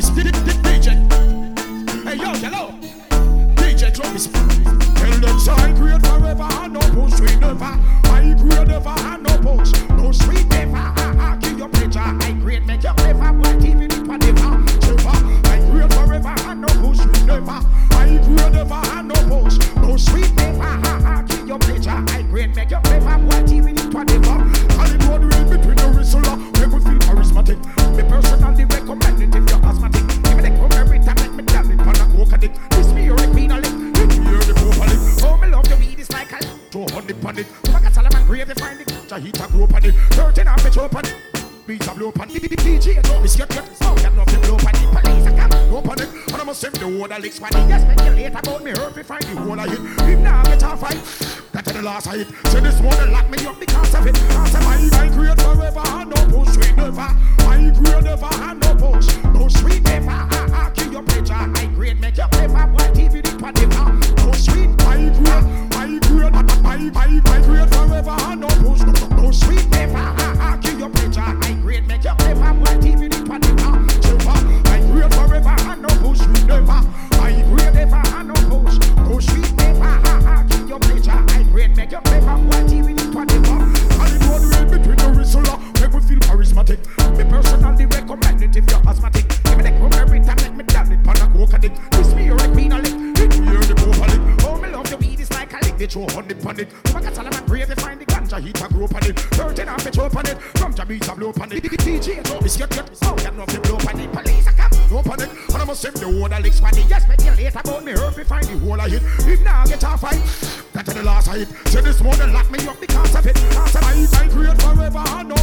drop his DJ. Hey yo, hello. DJ drop his. Tell them so I grade forever and no push we never. I grade never and no push. Pan it. Back at Solomon grave. They find it. Jahita grow pan it. Thirteen off the choke pan it. Beats a blow pan it. DJ don't miss your cut. So if you blow pan it. Police a come. Blow pan it. And I must save the of licks pan it. Yes, speculate about me. Hurt me find the whole of it. If now get a fight. That's the last I hit. So this morning lock me up because of it. Cause I I create forever no push we never. I make your clever. Boy, TV the pan never. Hollywood real between the whistle. Uh, make me feel charismatic. Me personally recommend it if you're asthmatic. Give me the come every time make me damn it. Pan a coke addict. This me you're a queen of lick. Hit me you're the pope of lick. Oh me love the weed. It's like a lick. They throw honey pan it. Back at Solomon grave. Find the ganja heat a grow pan it. Thirteen off the choke pan it. From Jamaica blow pan it. DJ your cut. So you know if you blow pan it. Police a come. No pan it. And I must save the of licks it. Yes, speculate about me. Hurt me find the whole of it. If now get a fight. Last hit. So this morning lock me up because of it. Cause I I create forever no